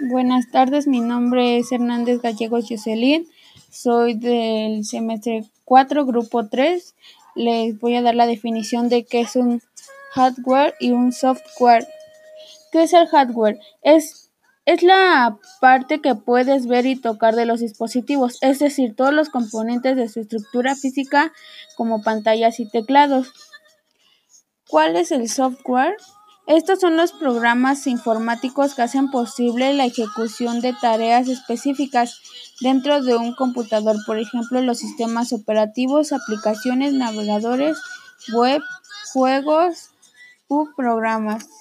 Buenas tardes, mi nombre es Hernández Gallegos Jocelyn, soy del semestre 4, grupo 3. Les voy a dar la definición de qué es un hardware y un software. ¿Qué es el hardware? Es, es la parte que puedes ver y tocar de los dispositivos, es decir, todos los componentes de su estructura física como pantallas y teclados. ¿Cuál es el software? Estos son los programas informáticos que hacen posible la ejecución de tareas específicas dentro de un computador, por ejemplo, los sistemas operativos, aplicaciones, navegadores, web, juegos u programas.